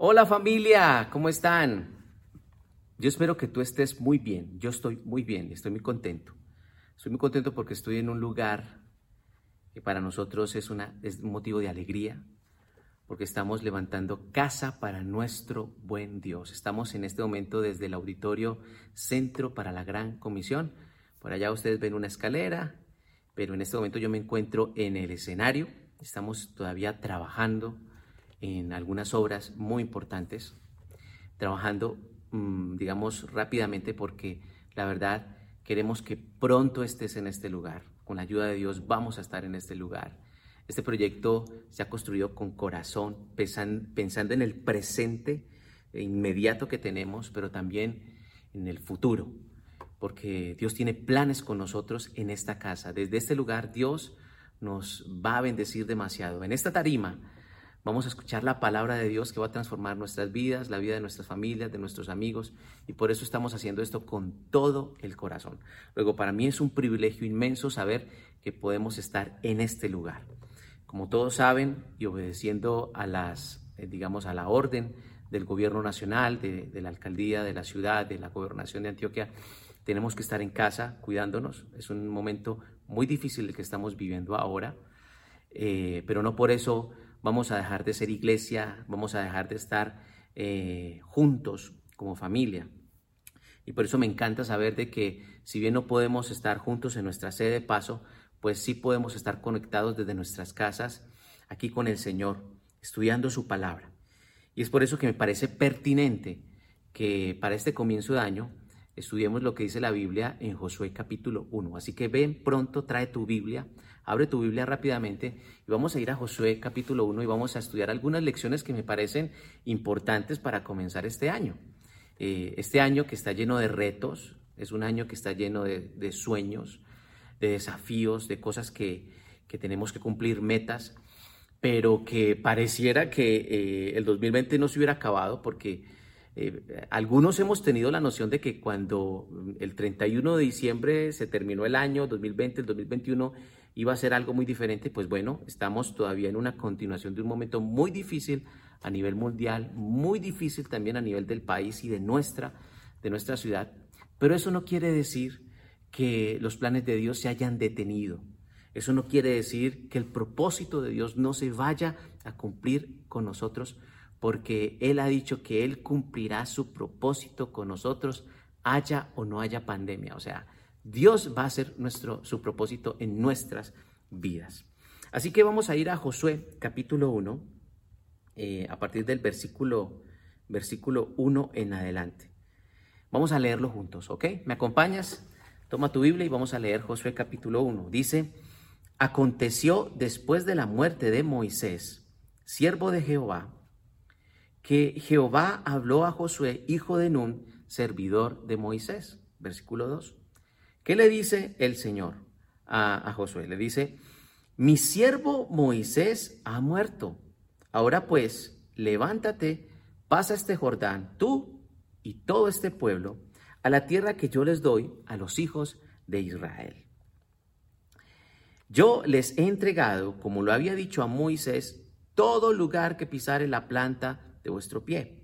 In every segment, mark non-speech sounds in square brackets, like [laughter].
Hola familia, ¿cómo están? Yo espero que tú estés muy bien. Yo estoy muy bien, estoy muy contento. Estoy muy contento porque estoy en un lugar que para nosotros es, un motivo de alegría, porque estamos levantando casa para nuestro buen Dios. Estamos en este momento desde el auditorio Centro para la Gran Comisión. Por allá ustedes ven una escalera, pero en este momento yo me encuentro en el escenario. Estamos todavía trabajando en algunas obras muy importantes, trabajando, mm, digamos, rápidamente porque la verdad queremos que pronto estés en este lugar. Con la ayuda de Dios vamos a estar en este lugar. Este proyecto se ha construido con corazón, pensando en el presente inmediato que tenemos, pero también en el futuro, porque Dios tiene planes con nosotros en esta casa. Desde este lugar Dios nos va a bendecir demasiado. En esta tarima Vamos a escuchar la palabra de Dios que va a transformar nuestras vidas, la vida de nuestras familias, de nuestros amigos, y por eso estamos haciendo esto con todo el corazón. Luego, para mí es un privilegio inmenso saber que podemos estar en este lugar. Como todos saben, y obedeciendo a las, eh, digamos, a la orden del gobierno nacional, de, la alcaldía, de la ciudad, de la gobernación de Antioquia, tenemos que estar en casa cuidándonos. Es un momento muy difícil el que estamos viviendo ahora, eh, pero no por eso vamos a dejar de ser iglesia, vamos a dejar de estar eh, juntos como familia. Y por eso me encanta saber de que si bien no podemos estar juntos en nuestra sede de paso, pues sí podemos estar conectados desde nuestras casas aquí con el Señor, estudiando su palabra. Y es por eso que me parece pertinente que para este comienzo de año estudiemos lo que dice la Biblia en Josué capítulo 1. Así que ven pronto, trae tu Biblia, abre tu Biblia rápidamente y vamos a ir a Josué capítulo 1 y vamos a estudiar algunas lecciones que me parecen importantes para comenzar este año. Eh, este año que está lleno de retos, es un año que está lleno de, sueños, de desafíos, de cosas que, tenemos que cumplir, metas, pero que pareciera que eh, el 2020 no se hubiera acabado porque eh, algunos hemos tenido la noción de que cuando el 31 de diciembre se terminó el año 2020, el 2021 iba a ser algo muy diferente, pues bueno, estamos todavía en una continuación de un momento muy difícil a nivel mundial, muy difícil también a nivel del país y de nuestra, de nuestra ciudad, pero eso no quiere decir que los planes de Dios se hayan detenido. Eso no quiere decir que el propósito de Dios no se vaya a cumplir con nosotros porque Él ha dicho que Él cumplirá su propósito con nosotros, haya o no haya pandemia. O sea, Dios va a hacer nuestro, su propósito en nuestras vidas. Así que vamos a ir a Josué capítulo 1, eh, a partir del versículo, versículo 1 en adelante. Vamos a leerlo juntos, ¿ok? ¿Me acompañas? Toma tu Biblia y vamos a leer Josué capítulo 1. Dice, aconteció después de la muerte de Moisés, siervo de Jehová, que Jehová habló a Josué, hijo de Nun, servidor de Moisés. Versículo 2. ¿Qué le dice el Señor a, Josué? Le dice, mi siervo Moisés ha muerto. Ahora pues, levántate, pasa este Jordán, tú y todo este pueblo, a la tierra que yo les doy a los hijos de Israel. Yo les he entregado, como lo había dicho a Moisés, todo lugar que pisare la planta vuestro pie,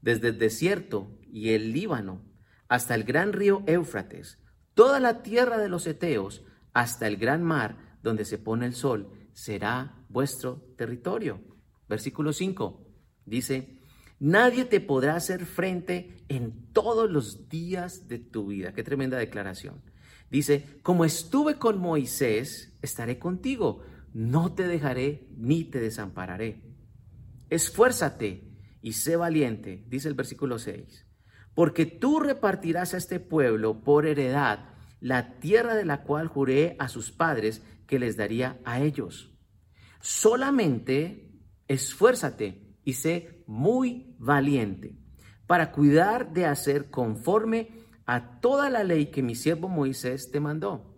desde el desierto y el Líbano hasta el gran río Éufrates, toda la tierra de los Eteos, hasta el gran mar donde se pone el sol, será vuestro territorio. Versículo 5 dice, nadie te podrá hacer frente en todos los días de tu vida. Qué tremenda declaración. Dice, como estuve con Moisés, estaré contigo, no te dejaré ni te desampararé. Esfuérzate y sé valiente, dice el versículo 6, porque tú repartirás a este pueblo por heredad la tierra de la cual juré a sus padres que les daría a ellos. Solamente esfuérzate y sé muy valiente para cuidar de hacer conforme a toda la ley que mi siervo Moisés te mandó.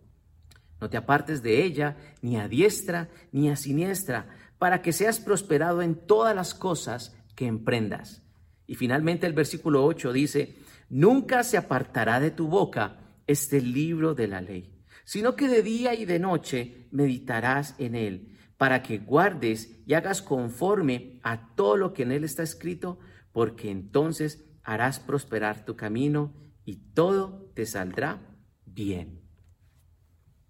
No te apartes de ella ni a diestra ni a siniestra, para que seas prosperado en todas las cosas que emprendas. Y finalmente el versículo 8 dice, nunca se apartará de tu boca este libro de la ley, sino que de día y de noche meditarás en él, para que guardes y hagas conforme a todo lo que en él está escrito, porque entonces harás prosperar tu camino y todo te saldrá bien.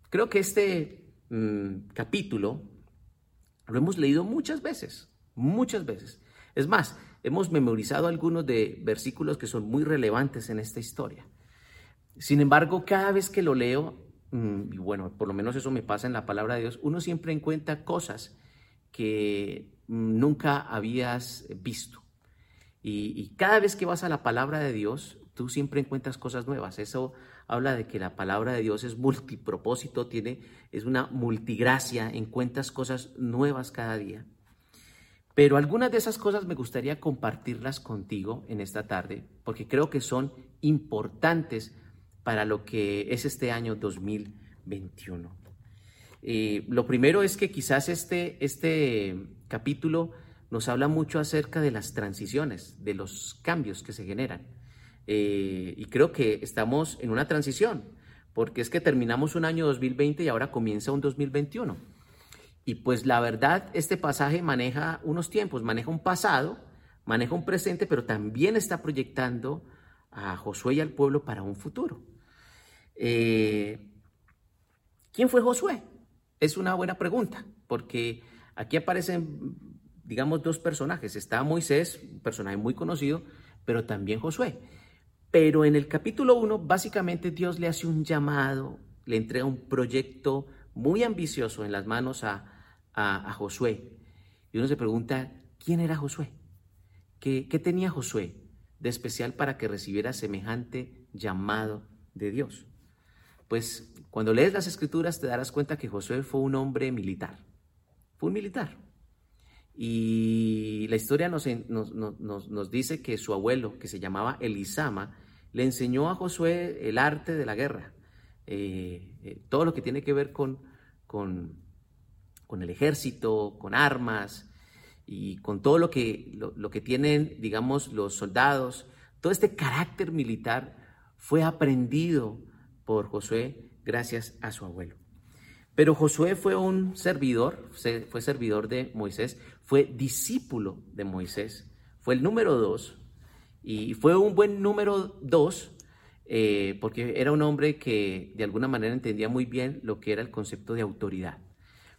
Creo que este mm, capítulo lo hemos leído muchas veces, muchas veces. Es más, hemos memorizado algunos de versículos que son muy relevantes en esta historia. Sin embargo, cada vez que lo leo, mm, y bueno, por lo menos eso me pasa en la palabra de Dios, uno siempre encuentra cosas que mm, nunca habías visto. Y, cada vez que vas a la palabra de Dios, tú siempre encuentras cosas nuevas. Eso habla de que la palabra de Dios es multipropósito, tiene, es una multigracia, encuentras cosas nuevas cada día. Pero algunas de esas cosas me gustaría compartirlas contigo en esta tarde, porque creo que son importantes para lo que es este año 2021. Eh, lo primero es que quizás este, este capítulo nos habla mucho acerca de las transiciones, de los cambios que se generan. Eh, y creo que estamos en una transición, porque es que terminamos un año 2020 y ahora comienza un 2021. Y pues la verdad, este pasaje maneja unos tiempos, maneja un pasado, maneja un presente, pero también está proyectando a Josué y al pueblo para un futuro. Eh, ¿Quién fue Josué? Es una buena pregunta, porque aquí aparecen digamos, dos personajes. Está Moisés, un personaje muy conocido, pero también Josué. Pero en el capítulo 1, básicamente Dios le hace un llamado, le entrega un proyecto muy ambicioso en las manos a, Josué. Y uno se pregunta, ¿quién era Josué? ¿Qué, ¿Qué tenía Josué de especial para que recibiera semejante llamado de Dios? Pues cuando lees las escrituras te darás cuenta que Josué fue un hombre militar. Fue un militar. Y la historia nos, nos, dice que su abuelo, que se llamaba Elisama, le enseñó a Josué el arte de la guerra, eh, eh, todo lo que tiene que ver con, con, el ejército, con armas y con todo lo que, lo que tienen, digamos, los soldados. Todo este carácter militar fue aprendido por Josué gracias a su abuelo. Pero Josué fue un servidor, fue servidor de Moisés, fue discípulo de Moisés, fue el número dos, y fue un buen número dos eh, porque era un hombre que de alguna manera entendía muy bien lo que era el concepto de autoridad.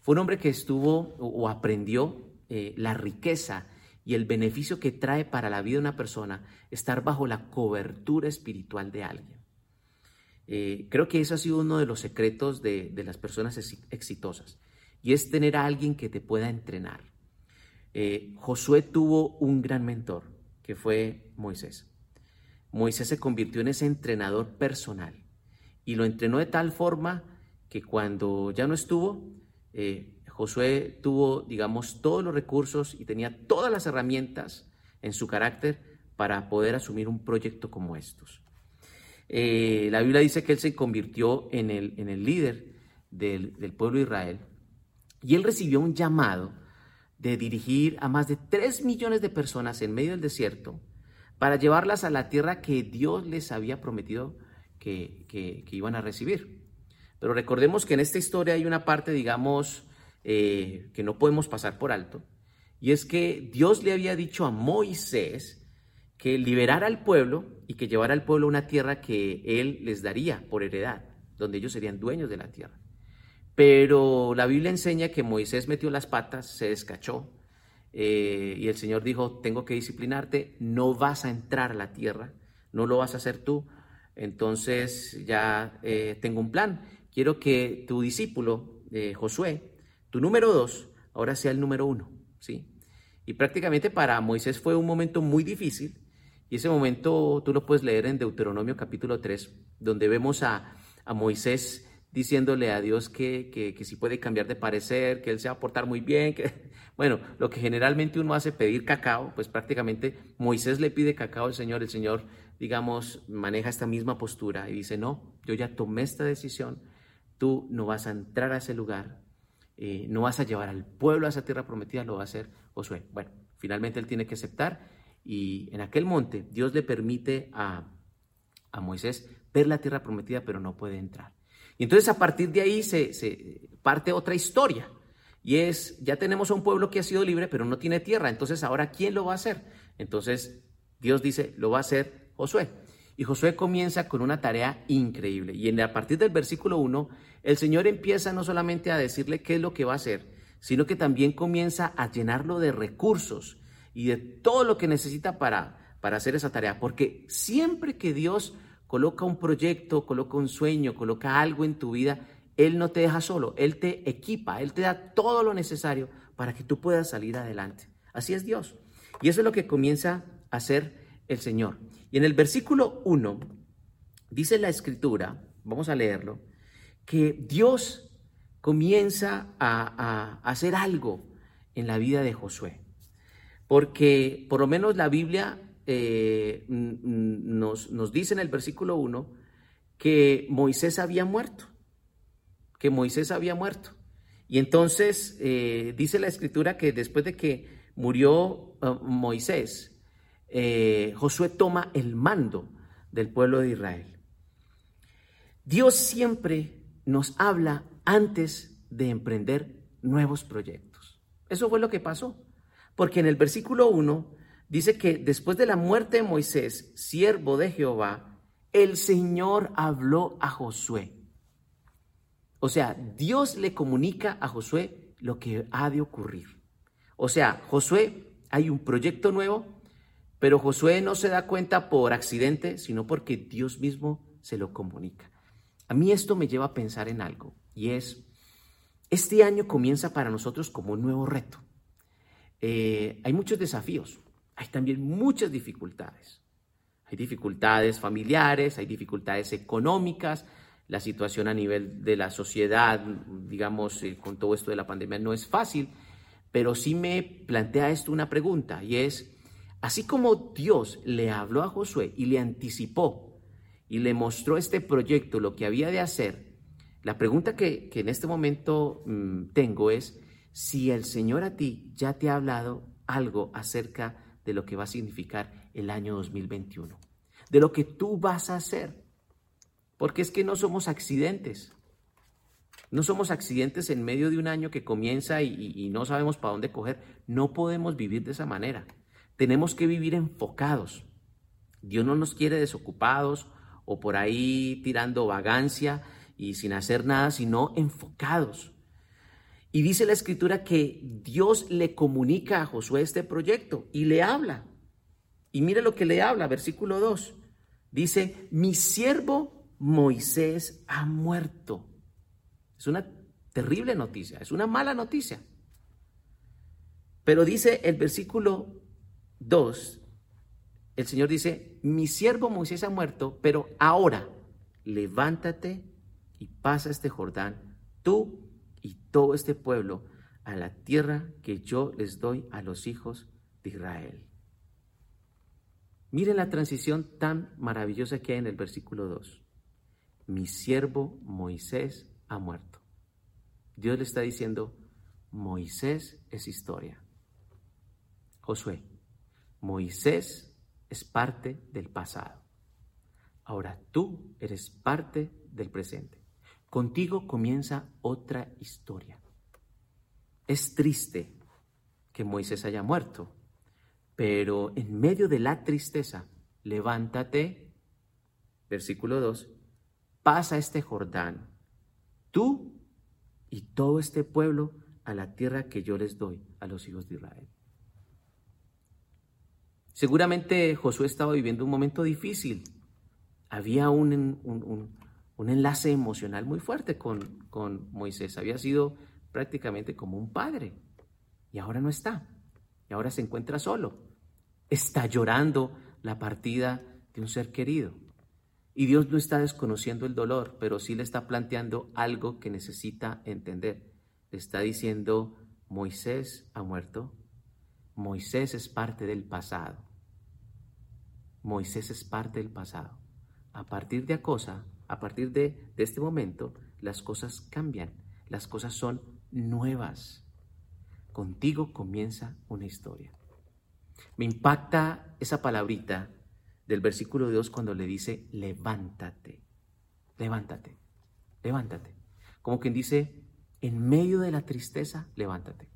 Fue un hombre que estuvo o aprendió eh, la riqueza y el beneficio que trae para la vida de una persona estar bajo la cobertura espiritual de alguien. Eh, creo que eso ha sido uno de los secretos de, las personas exitosas y es tener a alguien que te pueda entrenar. Eh, Josué tuvo un gran mentor que fue Moisés. Moisés se convirtió en ese entrenador personal y lo entrenó de tal forma que cuando ya no estuvo, eh, Josué tuvo, digamos, todos los recursos y tenía todas las herramientas en su carácter para poder asumir un proyecto como estos. Eh, la Biblia dice que él se convirtió en el, líder del, pueblo de Israel y él recibió un llamado de dirigir a más de 3 millones de personas en medio del desierto para llevarlas a la tierra que Dios les había prometido que, iban a recibir. Pero recordemos que en esta historia hay una parte, digamos, eh, que no podemos pasar por alto, y es que Dios le había dicho a Moisés que liberara al pueblo y que llevara al pueblo a una tierra que él les daría por heredad, donde ellos serían dueños de la tierra. Pero la Biblia enseña que Moisés metió las patas, se descachó, eh, y el Señor dijo, tengo que disciplinarte, no vas a entrar a la tierra, no lo vas a hacer tú, entonces ya eh, tengo un plan, quiero que tu discípulo, eh, Josué, tu número dos, ahora sea el número uno, ¿sí? Y prácticamente para Moisés fue un momento muy difícil, y ese momento tú lo puedes leer en Deuteronomio capítulo 3, donde vemos a, Moisés diciéndole a Dios que, que, si puede cambiar de parecer, que él se va a portar muy bien. Que, [laughs] bueno, lo que generalmente uno hace pedir cacao, pues prácticamente Moisés le pide cacao al Señor, el Señor, digamos, maneja esta misma postura y dice, no, yo ya tomé esta decisión, tú no vas a entrar a ese lugar, eh, no vas a llevar al pueblo a esa tierra prometida, lo va a hacer Josué. Bueno, finalmente él tiene que aceptar y en aquel monte Dios le permite a, Moisés ver la tierra prometida, pero no puede entrar. Y entonces a partir de ahí se, parte otra historia. Y es, ya tenemos a un pueblo que ha sido libre, pero no tiene tierra. Entonces, ¿ahora quién lo va a hacer? Entonces, Dios dice, lo va a hacer Josué. Y Josué comienza con una tarea increíble. Y en, a partir del versículo 1, el Señor empieza no solamente a decirle qué es lo que va a hacer, sino que también comienza a llenarlo de recursos y de todo lo que necesita para, para hacer esa tarea. Porque siempre que Dios coloca un proyecto, coloca un sueño, coloca algo en tu vida, Él no te deja solo, Él te equipa, Él te da todo lo necesario para que tú puedas salir adelante. Así es Dios. Y eso es lo que comienza a hacer el Señor. Y en el versículo 1 dice la escritura, vamos a leerlo, que Dios comienza a, hacer algo en la vida de Josué. Porque por lo menos la Biblia eh, nos, nos, dice en el versículo 1 que Moisés había muerto, que Moisés había muerto. Y entonces eh, dice la escritura que después de que murió uh, Moisés, eh, Josué toma el mando del pueblo de Israel. Dios siempre nos habla antes de emprender nuevos proyectos. Eso fue lo que pasó. Porque en el versículo 1 dice que después de la muerte de Moisés, siervo de Jehová, el Señor habló a Josué. O sea, Dios le comunica a Josué lo que ha de ocurrir. O sea, Josué, hay un proyecto nuevo, pero Josué no se da cuenta por accidente, sino porque Dios mismo se lo comunica. A mí esto me lleva a pensar en algo, y es, este año comienza para nosotros como un nuevo reto. Eh, hay muchos desafíos, hay también muchas dificultades. Hay dificultades familiares, hay dificultades económicas, la situación a nivel de la sociedad, digamos, eh, con todo esto de la pandemia no es fácil, pero sí me plantea esto una pregunta, y es, Así como Dios le habló a Josué y le anticipó y le mostró este proyecto, lo que había de hacer, la pregunta que, en este momento mm, tengo es si el Señor a ti ya te ha hablado algo acerca de lo que va a significar el año 2021, de lo que tú vas a hacer. Porque es que no somos accidentes. No somos accidentes en medio de un año que comienza y no sabemos para dónde coger. No podemos vivir de esa manera. Tenemos que vivir enfocados. Dios no nos quiere desocupados o por ahí tirando vagancia y sin hacer nada, sino enfocados. Y dice la escritura que Dios le comunica a Josué este proyecto y le habla. Y mire lo que le habla, versículo 2. Dice, mi siervo Moisés ha muerto. Es una terrible noticia, es una mala noticia. Pero dice el versículo Dos, el Señor dice, mi siervo Moisés ha muerto, pero ahora levántate y pasa este Jordán, tú y todo este pueblo, a la tierra que yo les doy a los hijos de Israel. Miren la transición tan maravillosa que hay en el versículo 2. Mi siervo Moisés ha muerto. Dios le está diciendo, Moisés es historia. Josué, Moisés es parte del pasado. Ahora tú eres parte del presente. Contigo comienza otra historia. Es triste que Moisés haya muerto, pero en medio de la tristeza, levántate, versículo 2, pasa este Jordán, tú y todo este pueblo a la tierra que yo les doy a los hijos de Israel. Seguramente Josué estaba viviendo un momento difícil. Había un, un, enlace emocional muy fuerte con, con Moisés. Había sido prácticamente como un padre. Y ahora no está. Y ahora se encuentra solo. Está llorando la partida de un ser querido. Y Dios no está desconociendo el dolor, pero sí le está planteando algo que necesita entender. Le está diciendo, Moisés ha muerto, Moisés es parte del pasado. Moisés es parte del pasado. A partir de Acosa, a partir de, de este momento, las cosas cambian, las cosas son nuevas. Contigo comienza una historia. Me impacta esa palabrita del versículo 2 cuando le dice, levántate, levántate, levántate. Como quien dice, en medio de la tristeza, levántate.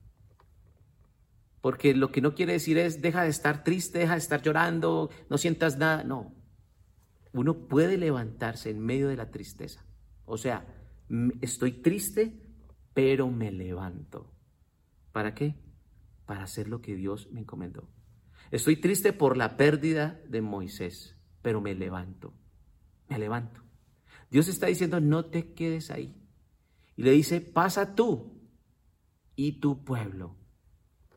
Porque lo que no quiere decir es deja de estar triste, deja de estar llorando, no sientas nada. No. Uno puede levantarse en medio de la tristeza. O sea, estoy triste, pero me levanto. ¿Para qué? Para hacer lo que Dios me encomendó. Estoy triste por la pérdida de Moisés, pero me levanto. Me levanto. Dios está diciendo, no te quedes ahí. Y le dice, pasa tú y tu pueblo.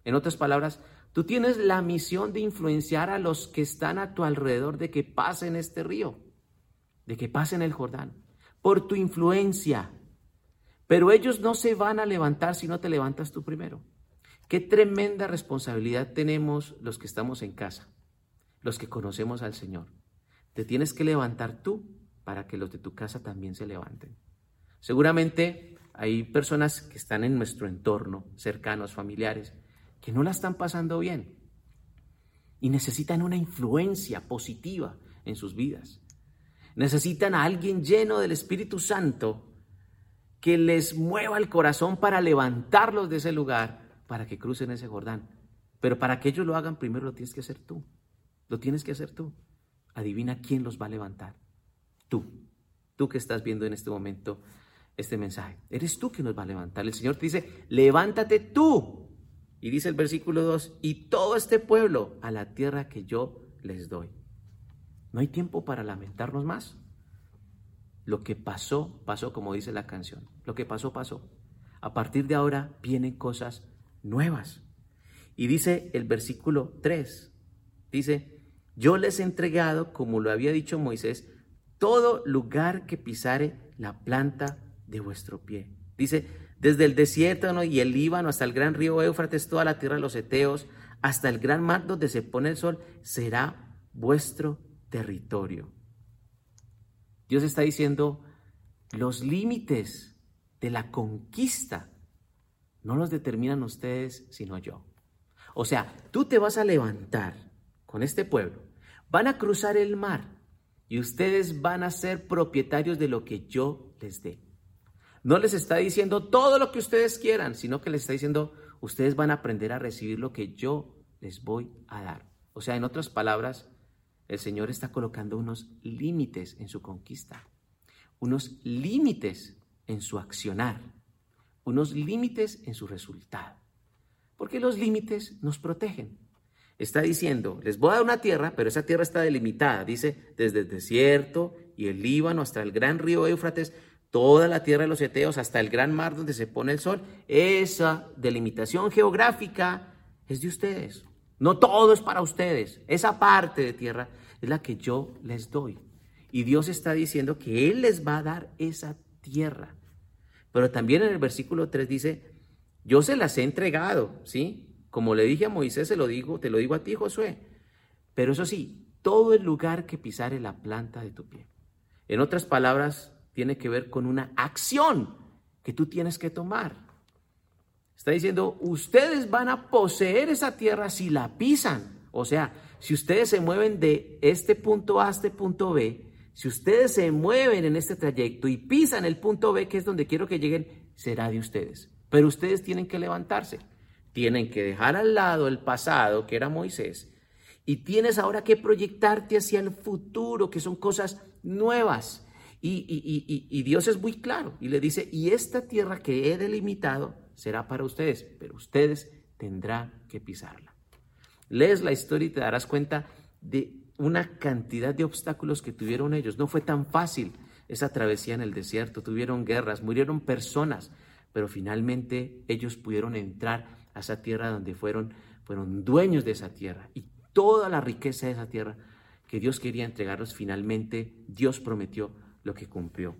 En otras palabras, tú tienes la misión de influenciar a los que están a tu alrededor de que pasen este río, de que pasen el Jordán, por tu influencia. Pero ellos no se van a levantar si no te levantas tú primero. Qué tremenda responsabilidad tenemos los que estamos en casa, los que conocemos al Señor. Te tienes que levantar tú para que los de tu casa también se levanten. Seguramente hay personas que están en nuestro entorno, cercanos, familiares, que no la están pasando bien y necesitan una influencia positiva en sus vidas. Necesitan a alguien lleno del Espíritu Santo que les mueva el corazón para levantarlos de ese lugar, para que crucen ese Jordán. Pero para que ellos lo hagan, primero lo tienes que hacer tú. Lo tienes que hacer tú. Adivina quién los va a levantar. Tú. Tú que estás viendo en este momento este mensaje. Eres tú que nos va a levantar. El Señor te dice, levántate tú y dice el versículo 2, y todo este pueblo a la tierra que yo les doy. No hay tiempo para lamentarnos más. Lo que pasó, pasó como dice la canción. Lo que pasó, pasó. A partir de ahora vienen cosas nuevas. Y dice el versículo 3, dice, yo les he entregado, como lo había dicho Moisés, todo lugar que pisare la planta de vuestro pie. Dice, desde el desierto y el Líbano hasta el gran río Éufrates, toda la tierra de los Eteos, hasta el gran mar donde se pone el sol, será vuestro territorio. Dios está diciendo, los límites de la conquista no los determinan ustedes, sino yo. O sea, tú te vas a levantar con este pueblo, van a cruzar el mar y ustedes van a ser propietarios de lo que yo les dé. No les está diciendo todo lo que ustedes quieran, sino que les está diciendo, ustedes van a aprender a recibir lo que yo les voy a dar. O sea, en otras palabras, el Señor está colocando unos límites en su conquista, unos límites en su accionar, unos límites en su resultado. Porque los límites nos protegen. Está diciendo, les voy a dar una tierra, pero esa tierra está delimitada. Dice, desde el desierto y el Líbano hasta el gran río Éufrates, toda la tierra de los Eteos hasta el gran mar donde se pone el sol, esa delimitación geográfica es de ustedes. No todo es para ustedes. Esa parte de tierra es la que yo les doy. Y Dios está diciendo que Él les va a dar esa tierra. Pero también en el versículo 3 dice, yo se las he entregado, ¿sí? Como le dije a Moisés, se lo digo, te lo digo a ti, Josué. Pero eso sí, todo el lugar que pisare la planta de tu pie. En otras palabras, tiene que ver con una acción que tú tienes que tomar. Está diciendo, ustedes van a poseer esa tierra si la pisan. O sea, si ustedes se mueven de este punto A a este punto B, si ustedes se mueven en este trayecto y pisan el punto B, que es donde quiero que lleguen, será de ustedes. Pero ustedes tienen que levantarse. Tienen que dejar al lado el pasado, que era Moisés, y tienes ahora que proyectarte hacia el futuro, que son cosas nuevas. Y, Dios es muy claro y le dice, y esta tierra que he delimitado será para ustedes, pero ustedes tendrán que pisarla. Lees la historia y te darás cuenta de una cantidad de obstáculos que tuvieron ellos. No fue tan fácil esa travesía en el desierto, tuvieron guerras, murieron personas, pero finalmente ellos pudieron entrar a esa tierra donde fueron, fueron dueños de esa tierra y toda la riqueza de esa tierra que Dios quería entregarlos, finalmente Dios prometió lo que cumplió.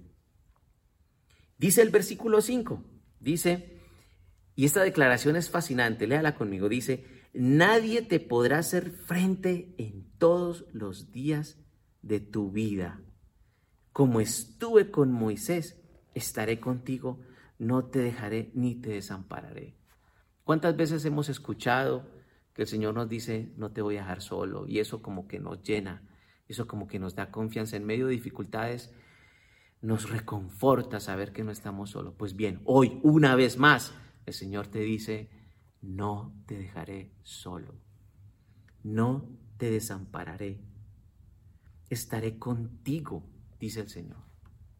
Dice el versículo 5, dice, y esta declaración es fascinante, léala conmigo, dice, nadie te podrá hacer frente en todos los días de tu vida. Como estuve con Moisés, estaré contigo, no te dejaré ni te desampararé. ¿Cuántas veces hemos escuchado que el Señor nos dice, no te voy a dejar solo? Y eso como que nos llena, eso como que nos da confianza en medio de dificultades nos reconforta saber que no estamos solos. Pues bien, hoy una vez más el Señor te dice, no te dejaré solo, no te desampararé, estaré contigo, dice el Señor.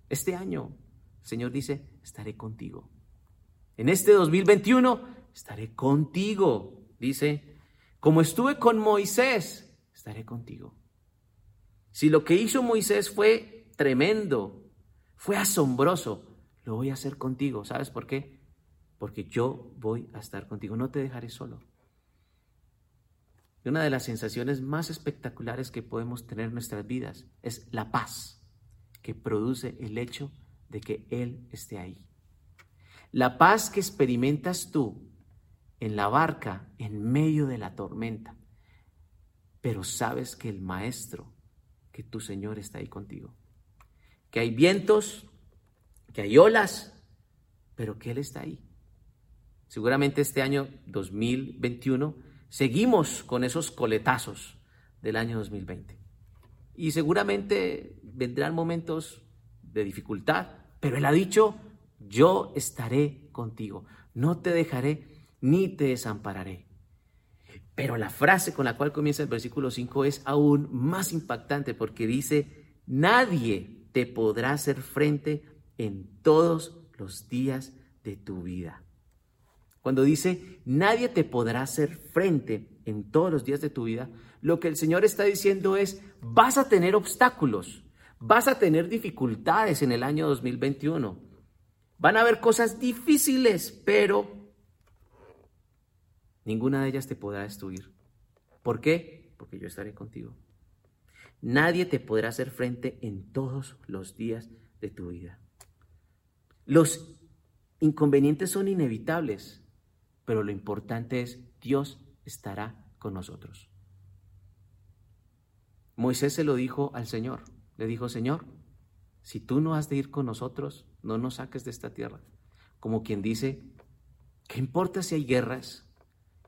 Este año, el Señor dice, estaré contigo. En este 2021, estaré contigo, dice, como estuve con Moisés, estaré contigo. Si lo que hizo Moisés fue tremendo, fue asombroso, lo voy a hacer contigo. ¿Sabes por qué? Porque yo voy a estar contigo, no te dejaré solo. Una de las sensaciones más espectaculares que podemos tener en nuestras vidas es la paz que produce el hecho de que Él esté ahí. La paz que experimentas tú en la barca en medio de la tormenta, pero sabes que el Maestro, que tu Señor está ahí contigo, que hay vientos, que hay olas, pero que Él está ahí. Seguramente este año 2021 seguimos con esos coletazos del año 2020. Y seguramente vendrán momentos de dificultad, pero Él ha dicho, yo estaré contigo, no te dejaré ni te desampararé. Pero la frase con la cual comienza el versículo 5 es aún más impactante porque dice, nadie te podrá hacer frente en todos los días de tu vida. Cuando dice, nadie te podrá hacer frente en todos los días de tu vida, lo que el Señor está diciendo es, vas a tener obstáculos, vas a tener dificultades en el año 2021. Van a haber cosas difíciles, pero ninguna de ellas te podrá destruir. ¿Por qué? Porque yo estaré contigo. Nadie te podrá hacer frente en todos los días de tu vida. Los inconvenientes son inevitables, pero lo importante es Dios estará con nosotros. Moisés se lo dijo al Señor. Le dijo, Señor, si tú no has de ir con nosotros, no nos saques de esta tierra. Como quien dice, ¿qué importa si hay guerras?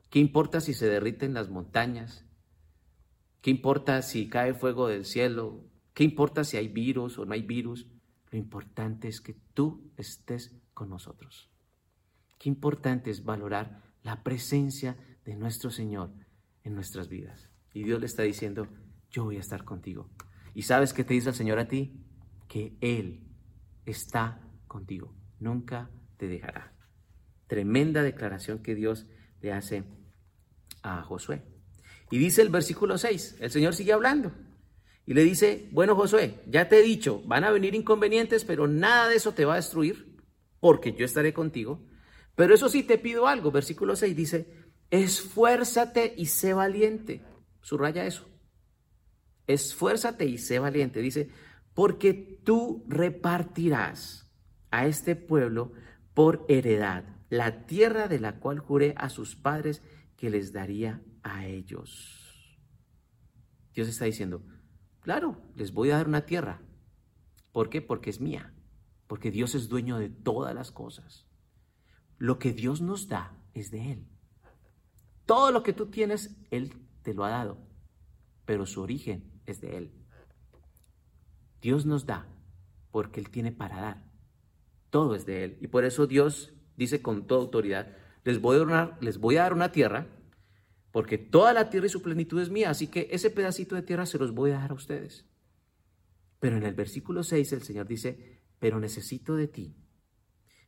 ¿Qué importa si se derriten las montañas? ¿Qué importa si cae fuego del cielo? ¿Qué importa si hay virus o no hay virus? Lo importante es que tú estés con nosotros. Qué importante es valorar la presencia de nuestro Señor en nuestras vidas. Y Dios le está diciendo, yo voy a estar contigo. ¿Y sabes qué te dice el Señor a ti? Que Él está contigo, nunca te dejará. Tremenda declaración que Dios le hace a Josué. Y dice el versículo 6, el Señor sigue hablando. Y le dice, bueno Josué, ya te he dicho, van a venir inconvenientes, pero nada de eso te va a destruir, porque yo estaré contigo. Pero eso sí te pido algo, versículo 6 dice, esfuérzate y sé valiente. Subraya eso. Esfuérzate y sé valiente. Dice, porque tú repartirás a este pueblo por heredad la tierra de la cual juré a sus padres que les daría a ellos. Dios está diciendo, Claro, les voy a dar una tierra. ¿Por qué? Porque es mía. Porque Dios es dueño de todas las cosas. Lo que Dios nos da es de Él. Todo lo que tú tienes, Él te lo ha dado. Pero su origen es de Él. Dios nos da porque Él tiene para dar. Todo es de Él. Y por eso Dios dice con toda autoridad, les voy a, les voy a dar una tierra porque toda la tierra y su plenitud es mía, así que ese pedacito de tierra se los voy a dar a ustedes. Pero en el versículo 6 el Señor dice, pero necesito de ti.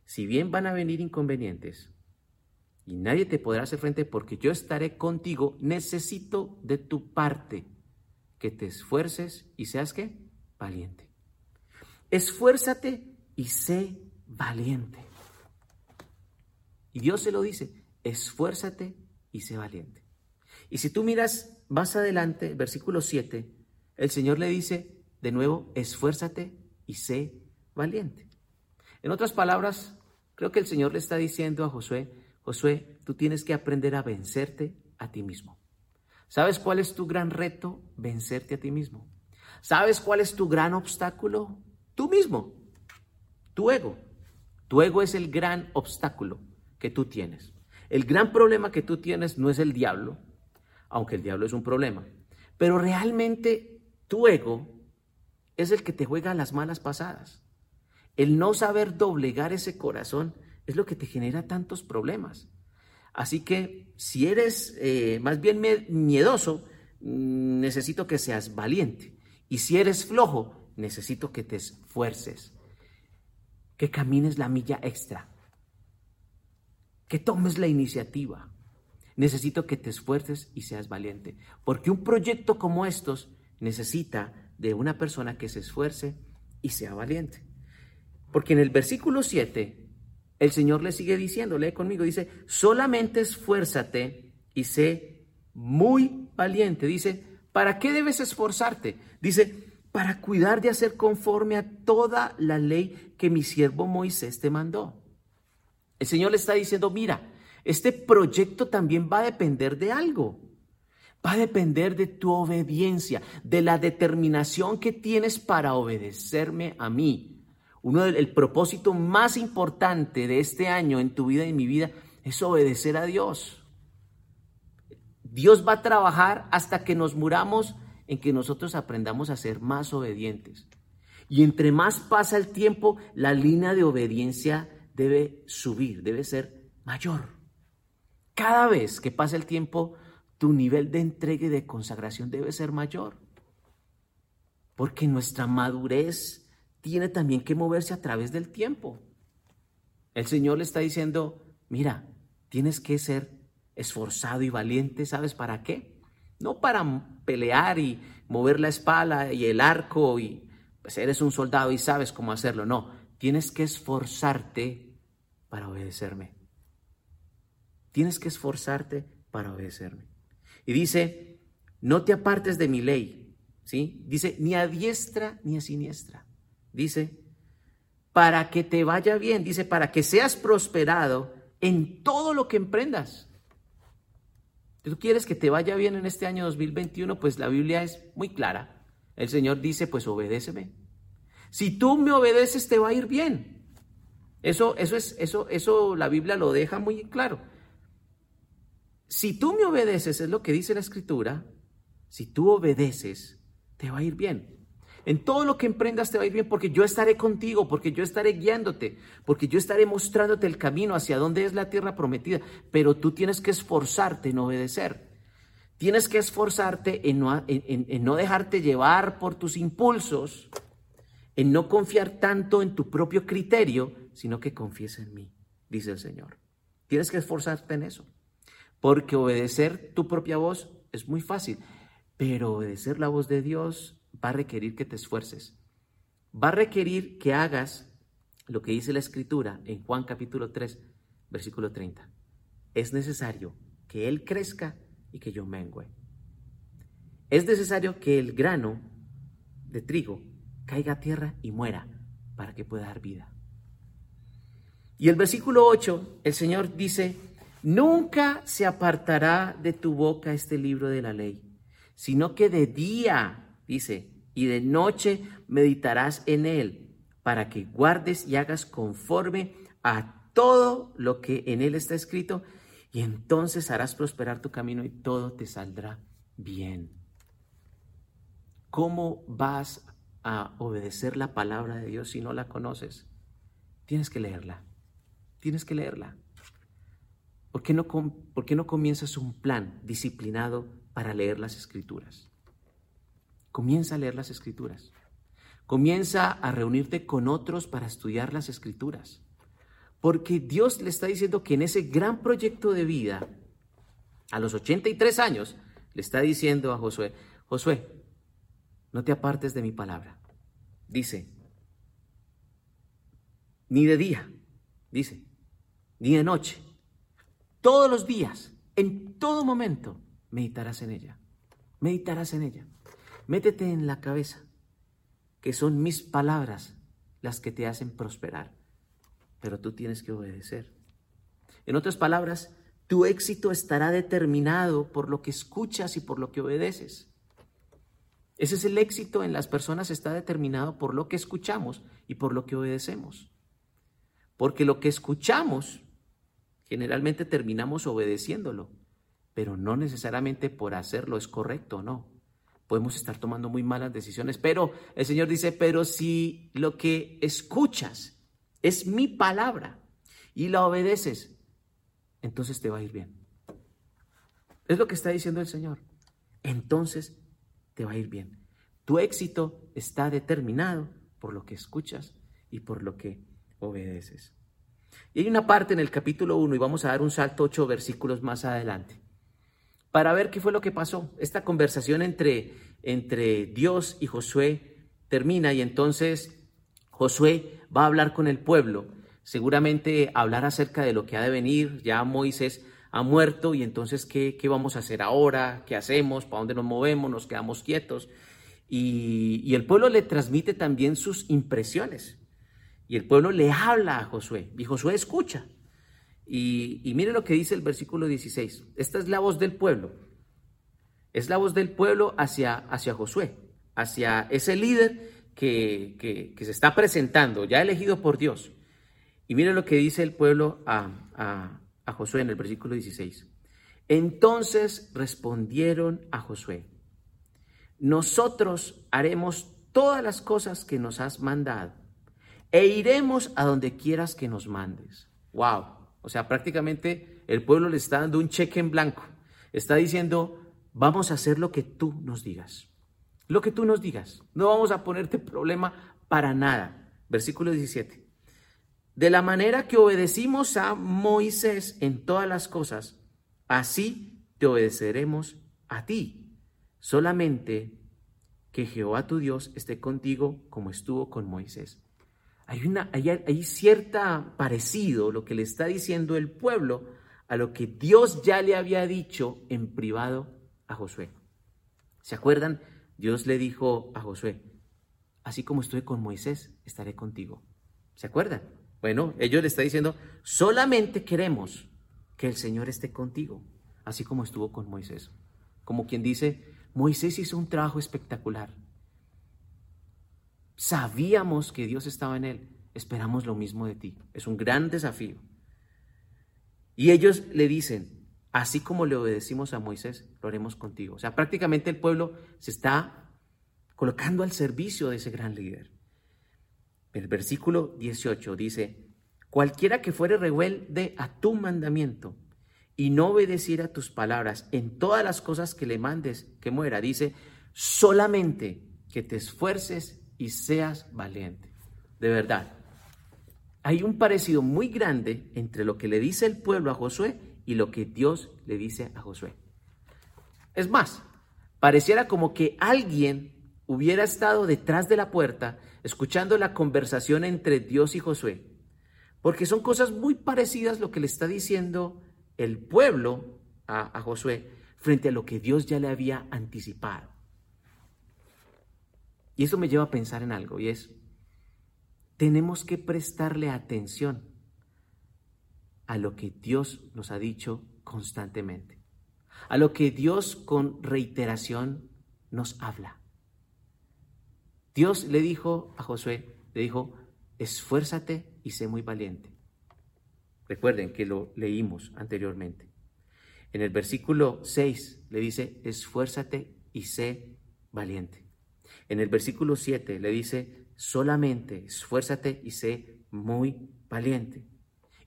Si bien van a venir inconvenientes y nadie te podrá hacer frente porque yo estaré contigo, necesito de tu parte que te esfuerces y seas qué? Valiente. Esfuérzate y sé valiente. Y Dios se lo dice, esfuérzate y sé valiente. Y si tú miras más adelante, versículo 7, el Señor le dice de nuevo, esfuérzate y sé valiente. En otras palabras, creo que el Señor le está diciendo a Josué, Josué, tú tienes que aprender a vencerte a ti mismo. ¿Sabes cuál es tu gran reto? Vencerte a ti mismo. ¿Sabes cuál es tu gran obstáculo? Tú mismo, tu ego. Tu ego es el gran obstáculo que tú tienes. El gran problema que tú tienes no es el diablo, aunque el diablo es un problema. Pero realmente tu ego es el que te juega las malas pasadas. El no saber doblegar ese corazón es lo que te genera tantos problemas. Así que si eres eh, más bien miedoso, mm, necesito que seas valiente. Y si eres flojo, necesito que te esfuerces, que camines la milla extra, que tomes la iniciativa. Necesito que te esfuerces y seas valiente, porque un proyecto como estos necesita de una persona que se esfuerce y sea valiente. Porque en el versículo 7, el Señor le sigue diciendo, lee conmigo, dice, solamente esfuérzate y sé muy valiente. Dice, ¿para qué debes esforzarte? Dice, para cuidar de hacer conforme a toda la ley que mi siervo Moisés te mandó. El Señor le está diciendo, mira, este proyecto también va a depender de algo. Va a depender de tu obediencia, de la determinación que tienes para obedecerme a mí. Uno del propósito más importante de este año en tu vida y en mi vida es obedecer a Dios. Dios va a trabajar hasta que nos muramos en que nosotros aprendamos a ser más obedientes. Y entre más pasa el tiempo, la línea de obediencia debe subir, debe ser mayor. Cada vez que pasa el tiempo, tu nivel de entrega y de consagración debe ser mayor. Porque nuestra madurez tiene también que moverse a través del tiempo. El Señor le está diciendo, mira, tienes que ser esforzado y valiente, ¿sabes para qué? No para pelear y mover la espalda y el arco y pues eres un soldado y sabes cómo hacerlo, no, tienes que esforzarte para obedecerme. Tienes que esforzarte para obedecerme. Y dice, no te apartes de mi ley, ¿sí? Dice, ni a diestra ni a siniestra. Dice, para que te vaya bien, dice, para que seas prosperado en todo lo que emprendas. ¿Tú quieres que te vaya bien en este año 2021? Pues la Biblia es muy clara. El Señor dice, pues obedéceme. Si tú me obedeces, te va a ir bien. Eso, eso es, eso, eso la Biblia lo deja muy claro. Si tú me obedeces, es lo que dice la escritura, si tú obedeces, te va a ir bien. En todo lo que emprendas te va a ir bien porque yo estaré contigo, porque yo estaré guiándote, porque yo estaré mostrándote el camino hacia dónde es la tierra prometida. Pero tú tienes que esforzarte en obedecer. Tienes que esforzarte en no, en no dejarte llevar por tus impulsos, en no confiar tanto en tu propio criterio, sino que confíes en mí, dice el Señor. Tienes que esforzarte en eso. Porque obedecer tu propia voz es muy fácil, pero obedecer la voz de Dios va a requerir que te esfuerces. Va a requerir que hagas lo que dice la escritura en Juan capítulo 3, versículo 30. Es necesario que Él crezca y que yo mengüe. Es necesario que el grano de trigo caiga a tierra y muera para que pueda dar vida. Y el versículo 8, el Señor dice, Nunca se apartará de tu boca este libro de la ley, sino que de día, dice, y de noche meditarás en él, para que guardes y hagas conforme a todo lo que en él está escrito, y entonces harás prosperar tu camino y todo te saldrá bien. ¿Cómo vas a obedecer la palabra de Dios si no la conoces? Tienes que leerla. Tienes que leerla. ¿Por qué, no, ¿Por qué no comienzas un plan disciplinado para leer las escrituras? Comienza a leer las escrituras. Comienza a reunirte con otros para estudiar las escrituras. Porque Dios le está diciendo que en ese gran proyecto de vida, a los 83 años, le está diciendo a Josué, Josué, no te apartes de mi palabra. Dice, ni de día, dice, ni de noche, todos los días, en todo momento, meditarás en ella. Meditarás en ella. Métete en la cabeza que son mis palabras las que te hacen prosperar. Pero tú tienes que obedecer. En otras palabras, tu éxito estará determinado por lo que escuchas y por lo que obedeces. Ese es el éxito en las personas, está determinado por lo que escuchamos y por lo que obedecemos. Porque lo que escuchamos generalmente terminamos obedeciéndolo, pero no necesariamente por hacerlo es correcto, no. Podemos estar tomando muy malas decisiones, pero el Señor dice, pero si lo que escuchas es mi palabra y la obedeces, entonces te va a ir bien. Es lo que está diciendo el Señor. Entonces te va a ir bien. Tu éxito está determinado por lo que escuchas y por lo que obedeces. Y hay una parte en el capítulo 1, y vamos a dar un salto ocho versículos más adelante, para ver qué fue lo que pasó. Esta conversación entre, entre Dios y Josué termina y entonces Josué va a hablar con el pueblo, seguramente hablar acerca de lo que ha de venir. Ya Moisés ha muerto y entonces ¿qué, qué vamos a hacer ahora? ¿Qué hacemos? ¿Para dónde nos movemos? ¿Nos quedamos quietos? Y, y el pueblo le transmite también sus impresiones. Y el pueblo le habla a Josué y Josué escucha. Y, mire lo que dice el versículo 16. Esta es la voz del pueblo. Es la voz del pueblo hacia, hacia Josué, hacia ese líder que, que, se está presentando, ya elegido por Dios. Y mire lo que dice el pueblo a, a Josué en el versículo 16. Entonces respondieron a Josué, nosotros haremos todas las cosas que nos has mandado e iremos a donde quieras que nos mandes. Wow. O sea, prácticamente el pueblo le está dando un cheque en blanco. Está diciendo, vamos a hacer lo que tú nos digas. Lo que tú nos digas. No vamos a ponerte problema para nada. Versículo 17. De la manera que obedecimos a Moisés en todas las cosas, así te obedeceremos a ti. Solamente que Jehová tu Dios esté contigo como estuvo con Moisés. Hay, una, hay, cierta parecido lo que le está diciendo el pueblo a lo que Dios ya le había dicho en privado a Josué. ¿Se acuerdan? Dios le dijo a Josué, así como estoy con Moisés, estaré contigo. ¿Se acuerdan? Bueno, ellos le están diciendo, solamente queremos que el Señor esté contigo, así como estuvo con Moisés. Como quien dice, Moisés hizo un trabajo espectacular. Sabíamos que Dios estaba en él. Esperamos lo mismo de ti. Es un gran desafío. Y ellos le dicen, así como le obedecimos a Moisés, lo haremos contigo. O sea, prácticamente el pueblo se está colocando al servicio de ese gran líder. El versículo 18 dice, cualquiera que fuere rebelde a tu mandamiento y no obedeciera tus palabras en todas las cosas que le mandes que muera, dice, solamente que te esfuerces y seas valiente. De verdad, hay un parecido muy grande entre lo que le dice el pueblo a Josué y lo que Dios le dice a Josué. Es más, pareciera como que alguien hubiera estado detrás de la puerta escuchando la conversación entre Dios y Josué, porque son cosas muy parecidas lo que le está diciendo el pueblo a, a Josué frente a lo que Dios ya le había anticipado. Y eso me lleva a pensar en algo y es, tenemos que prestarle atención a lo que Dios nos ha dicho constantemente, a lo que Dios con reiteración nos habla. Dios le dijo a Josué, le dijo, esfuérzate y sé muy valiente. Recuerden que lo leímos anteriormente. En el versículo 6 le dice, esfuérzate y sé valiente. En el versículo 7 le dice, solamente esfuérzate y sé muy valiente.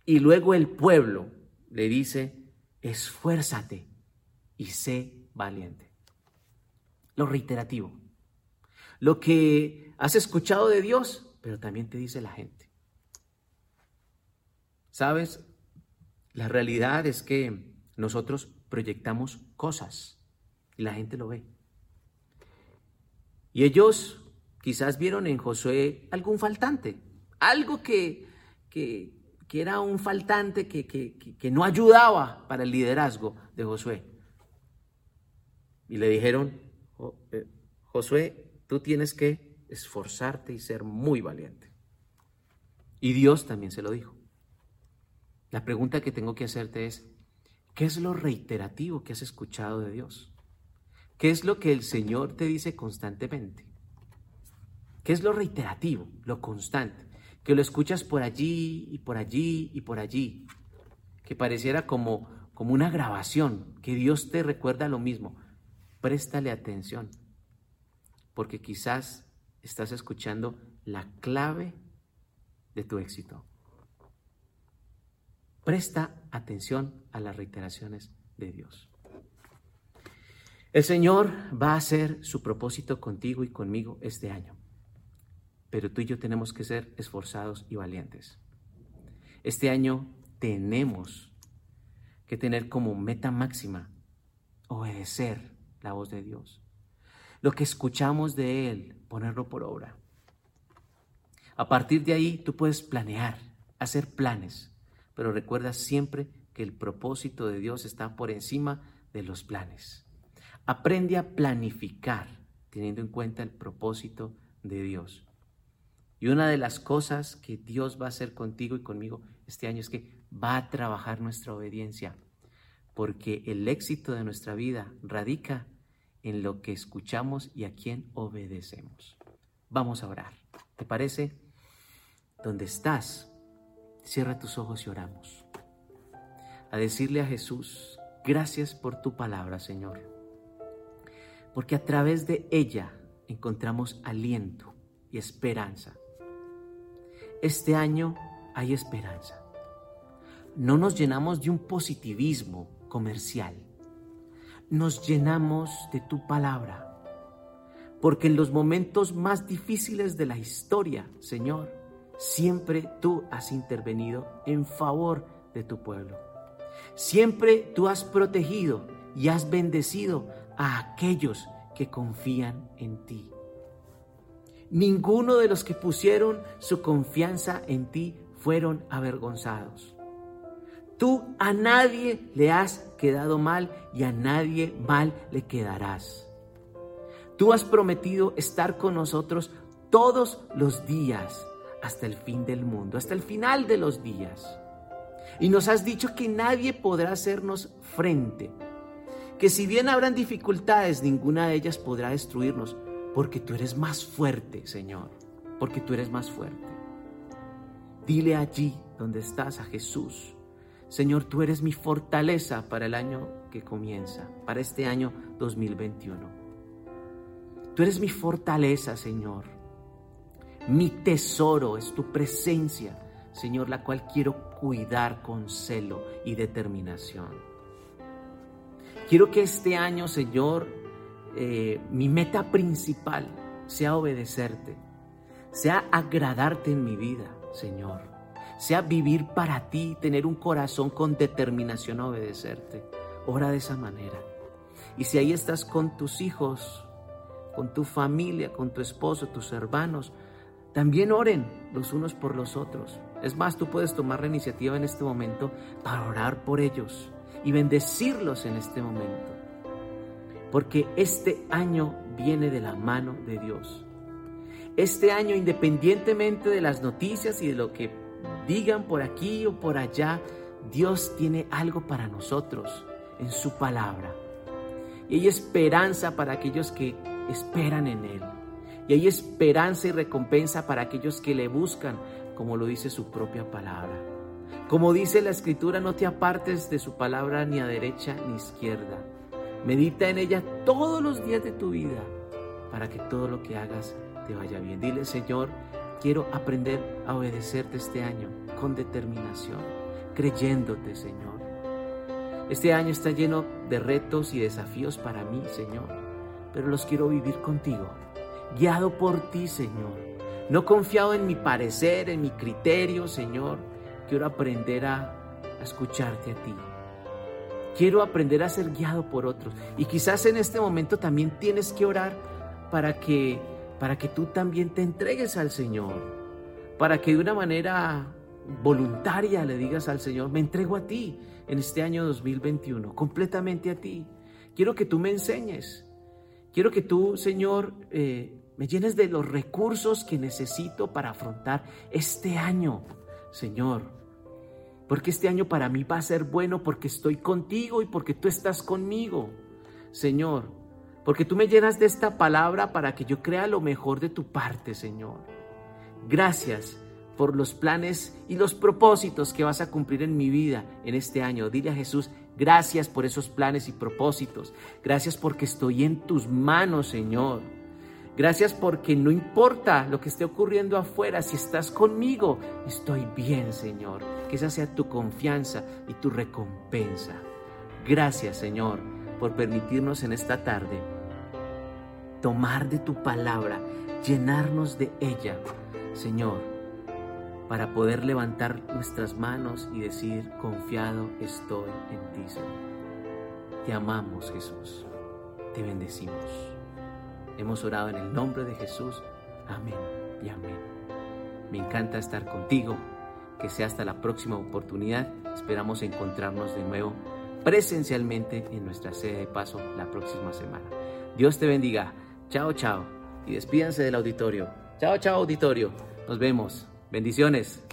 Y luego el pueblo le dice, esfuérzate y sé valiente. Lo reiterativo. Lo que has escuchado de Dios, pero también te dice la gente. ¿Sabes? La realidad es que nosotros proyectamos cosas y la gente lo ve. Y ellos quizás vieron en Josué algún faltante, algo que, que, era un faltante que, que, no ayudaba para el liderazgo de Josué. Y le dijeron, eh, Josué, tú tienes que esforzarte y ser muy valiente. Y Dios también se lo dijo. La pregunta que tengo que hacerte es, ¿qué es lo reiterativo que has escuchado de Dios? ¿Qué es lo que el Señor te dice constantemente? ¿Qué es lo reiterativo, lo constante? Que lo escuchas por allí y por allí y por allí. Que pareciera como, como una grabación, que Dios te recuerda lo mismo. Préstale atención, porque quizás estás escuchando la clave de tu éxito. Presta atención a las reiteraciones de Dios. El Señor va a hacer su propósito contigo y conmigo este año, pero tú y yo tenemos que ser esforzados y valientes. Este año tenemos que tener como meta máxima obedecer la voz de Dios. Lo que escuchamos de Él, ponerlo por obra. A partir de ahí tú puedes planear, hacer planes, pero recuerda siempre que el propósito de Dios está por encima de los planes. Aprende a planificar teniendo en cuenta el propósito de Dios. Y una de las cosas que Dios va a hacer contigo y conmigo este año es que va a trabajar nuestra obediencia, porque el éxito de nuestra vida radica en lo que escuchamos y a quién obedecemos. Vamos a orar. ¿Te parece? Donde estás, cierra tus ojos y oramos. A decirle a Jesús, gracias por tu palabra, Señor. Porque a través de ella encontramos aliento y esperanza. Este año hay esperanza. No nos llenamos de un positivismo comercial. Nos llenamos de tu palabra. Porque en los momentos más difíciles de la historia, Señor, siempre tú has intervenido en favor de tu pueblo. Siempre tú has protegido y has bendecido a aquellos que confían en ti. Ninguno de los que pusieron su confianza en ti fueron avergonzados. Tú a nadie le has quedado mal y a nadie mal le quedarás. Tú has prometido estar con nosotros todos los días hasta el fin del mundo, hasta el final de los días. Y nos has dicho que nadie podrá hacernos frente, que si bien habrán dificultades, ninguna de ellas podrá destruirnos, porque tú eres más fuerte, Señor, porque tú eres más fuerte. Dile allí donde estás a Jesús, Señor, tú eres mi fortaleza para el año que comienza, para este año 2021. Tú eres mi fortaleza, Señor. Mi tesoro es tu presencia, Señor, la cual quiero cuidar con celo y determinación. Quiero que este año, Señor, eh, mi meta principal sea obedecerte, sea agradarte en mi vida, Señor, sea vivir para ti, tener un corazón con determinación a obedecerte. Ora de esa manera. Y si ahí estás con tus hijos, con tu familia, con tu esposo, tus hermanos, también oren los unos por los otros. Es más, tú puedes tomar la iniciativa en este momento para orar por ellos y bendecirlos en este momento. Porque este año viene de la mano de Dios. Este año, independientemente de las noticias y de lo que digan por aquí o por allá, Dios tiene algo para nosotros en su palabra. Y hay esperanza para aquellos que esperan en Él. Y hay esperanza y recompensa para aquellos que le buscan, como lo dice su propia palabra. Como dice la escritura, no te apartes de su palabra ni a derecha ni izquierda. Medita en ella todos los días de tu vida para que todo lo que hagas te vaya bien. Dile, Señor, quiero aprender a obedecerte este año con determinación, creyéndote, Señor. Este año está lleno de retos y desafíos para mí, Señor, pero los quiero vivir contigo guiado por ti, Señor. No confiado en mi parecer, en mi criterio, Señor. Quiero aprender a, escucharte a ti. Quiero aprender a ser guiado por otros. Y quizás en este momento también tienes que orar para que, para que tú también te entregues al Señor. Para que de una manera voluntaria le digas al Señor, me entrego a ti en este año 2021, completamente a ti. Quiero que tú me enseñes. Quiero que tú, Señor, eh, me llenes de los recursos que necesito para afrontar este año, Señor. Porque este año para mí va a ser bueno porque estoy contigo y porque tú estás conmigo, Señor. Porque tú me llenas de esta palabra para que yo crea lo mejor de tu parte, Señor. Gracias por los planes y los propósitos que vas a cumplir en mi vida en este año. Dile a Jesús, gracias por esos planes y propósitos. Gracias porque estoy en tus manos, Señor. Gracias porque no importa lo que esté ocurriendo afuera, si estás conmigo, estoy bien, Señor. Que esa sea tu confianza y tu recompensa. Gracias, Señor, por permitirnos en esta tarde tomar de tu palabra, llenarnos de ella, Señor, para poder levantar nuestras manos y decir, confiado estoy en ti, Señor. Te amamos, Jesús. Te bendecimos. Hemos orado en el nombre de Jesús. Amén y amén. Me encanta estar contigo. Que sea hasta la próxima oportunidad. Esperamos encontrarnos de nuevo presencialmente en nuestra sede de paso la próxima semana. Dios te bendiga. Chao, chao. Y despídanse del auditorio. Chao, chao, auditorio. Nos vemos. Bendiciones.